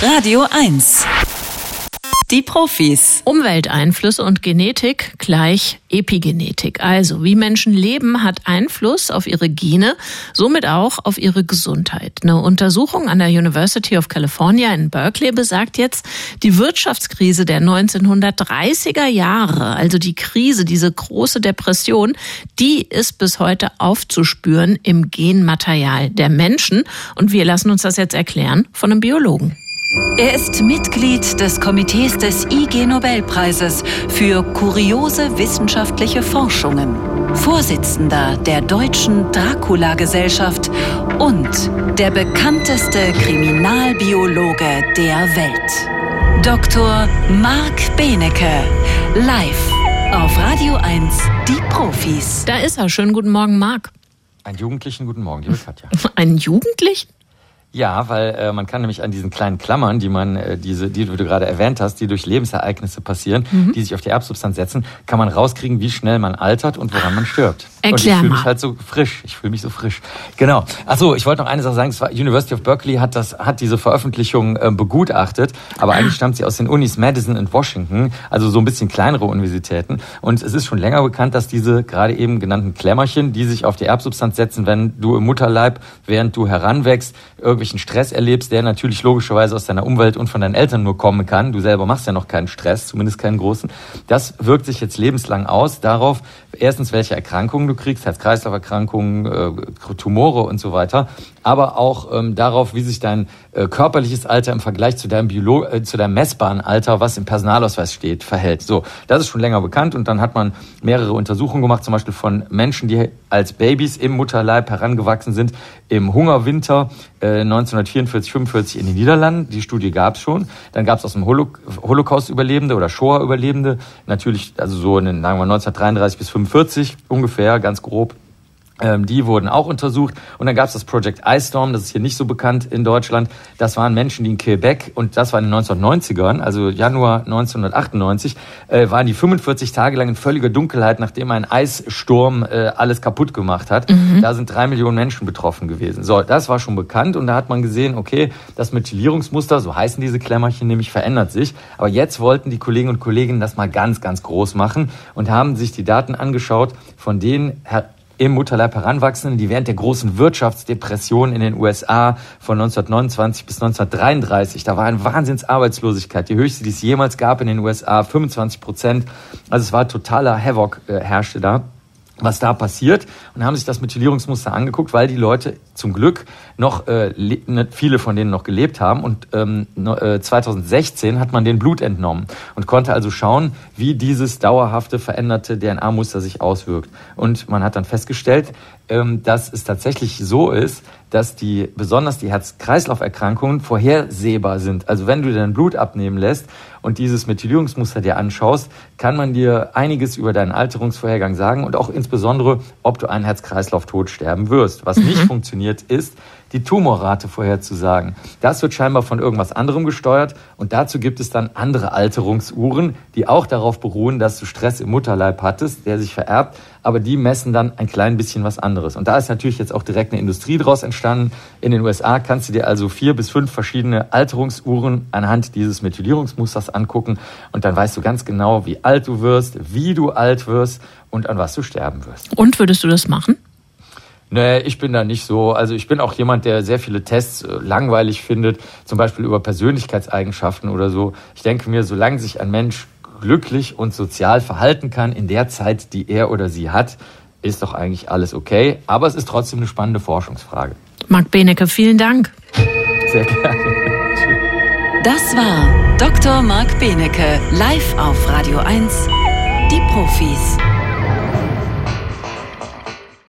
Radio 1. Die Profis. Umwelteinflüsse und Genetik gleich Epigenetik. Also, wie Menschen leben, hat Einfluss auf ihre Gene, somit auch auf ihre Gesundheit. Eine Untersuchung an der University of California in Berkeley besagt jetzt, die Wirtschaftskrise der 1930er Jahre, also die Krise, diese große Depression, die ist bis heute aufzuspüren im Genmaterial der Menschen. Und wir lassen uns das jetzt erklären von einem Biologen. Er ist Mitglied des Komitees des IG Nobelpreises für kuriose wissenschaftliche Forschungen, Vorsitzender der Deutschen Dracula-Gesellschaft und der bekannteste Kriminalbiologe der Welt. Dr. Marc Benecke, live auf Radio 1, die Profis. Da ist er. Schönen guten Morgen, Marc. Einen Jugendlichen guten Morgen, liebe Katja. Einen Jugendlichen? Ja, weil äh, man kann nämlich an diesen kleinen Klammern, die man, äh, diese, die du gerade erwähnt hast, die durch Lebensereignisse passieren, mhm. die sich auf die Erbsubstanz setzen, kann man rauskriegen, wie schnell man altert und woran man stirbt. Erklär und ich fühle mich halt so frisch. Ich fühle mich so frisch. Genau. Achso, ich wollte noch eine Sache sagen. Es war University of Berkeley hat das, hat diese Veröffentlichung äh, begutachtet, aber eigentlich stammt sie aus den Unis Madison und Washington, also so ein bisschen kleinere Universitäten. Und es ist schon länger bekannt, dass diese gerade eben genannten Klemmerchen, die sich auf die Erbsubstanz setzen, wenn du im Mutterleib, während du heranwächst, irgendwelchen Stress erlebst, der natürlich logischerweise aus deiner Umwelt und von deinen Eltern nur kommen kann. Du selber machst ja noch keinen Stress, zumindest keinen großen. Das wirkt sich jetzt lebenslang aus darauf, erstens, welche Erkrankungen du kriegst, Herz-Kreislauf-Erkrankungen, äh, Tumore und so weiter, aber auch ähm, darauf, wie sich dein äh, körperliches Alter im Vergleich zu deinem, Biolo äh, zu deinem messbaren Alter, was im Personalausweis steht, verhält. So, das ist schon länger bekannt und dann hat man mehrere Untersuchungen gemacht, zum Beispiel von Menschen, die als Babys im Mutterleib herangewachsen sind, im Hungerwinter äh, 1944, 45 in den Niederlanden. Die Studie gab es schon. Dann gab es aus dem Holo Holocaust-Überlebende oder Shoah-Überlebende, natürlich also so in den, sagen wir 1933 bis 45 ungefähr, ganz grob. Ähm, die wurden auch untersucht. Und dann gab es das Project Ice Storm, das ist hier nicht so bekannt in Deutschland. Das waren Menschen, die in Quebec, und das war in den 1990ern, also Januar 1998, äh, waren die 45 Tage lang in völliger Dunkelheit, nachdem ein Eissturm äh, alles kaputt gemacht hat. Mhm. Da sind drei Millionen Menschen betroffen gewesen. So, das war schon bekannt und da hat man gesehen, okay, das Methylierungsmuster, so heißen diese Klemmerchen nämlich, verändert sich. Aber jetzt wollten die Kolleginnen und Kollegen das mal ganz, ganz groß machen und haben sich die Daten angeschaut, von denen im Mutterleib Heranwachsenden, die während der großen Wirtschaftsdepression in den USA von 1929 bis 1933, da war eine Wahnsinnsarbeitslosigkeit, die höchste, die es jemals gab in den USA, 25 Prozent. Also es war totaler Havoc äh, herrschte da was da passiert. Und haben sich das Methylierungsmuster angeguckt, weil die Leute zum Glück noch äh, le- viele von denen noch gelebt haben. Und ähm, no- äh, 2016 hat man den Blut entnommen und konnte also schauen, wie dieses dauerhafte veränderte DNA-Muster sich auswirkt. Und man hat dann festgestellt, ähm, dass es tatsächlich so ist, dass die besonders die Herz-Kreislauf-Erkrankungen vorhersehbar sind. Also wenn du dein Blut abnehmen lässt und dieses Methylierungsmuster dir anschaust, kann man dir einiges über deinen Alterungsvorhergang sagen und auch insbesondere, ob du einen Herz-Kreislauf-Tod sterben wirst. Was nicht funktioniert, ist, die Tumorrate vorherzusagen. Das wird scheinbar von irgendwas anderem gesteuert und dazu gibt es dann andere Alterungsuhren, die auch darauf beruhen, dass du Stress im Mutterleib hattest, der sich vererbt, aber die messen dann ein klein bisschen was anderes. Und da ist natürlich jetzt auch direkt eine Industrie draus entstanden. In den USA kannst du dir also vier bis fünf verschiedene Alterungsuhren anhand dieses Methylierungsmusters angucken und dann weißt du ganz genau, wie alt du wirst, wie du alt wirst und an was du sterben wirst. Und würdest du das machen? Nee, ich bin da nicht so. Also ich bin auch jemand, der sehr viele Tests äh, langweilig findet, zum Beispiel über Persönlichkeitseigenschaften oder so. Ich denke mir, solange sich ein Mensch glücklich und sozial verhalten kann in der Zeit, die er oder sie hat, ist doch eigentlich alles okay. Aber es ist trotzdem eine spannende Forschungsfrage. Marc Benecke, vielen Dank. Sehr gerne. Tschüss. Das war Dr. Marc Benecke, live auf Radio 1, die Profis.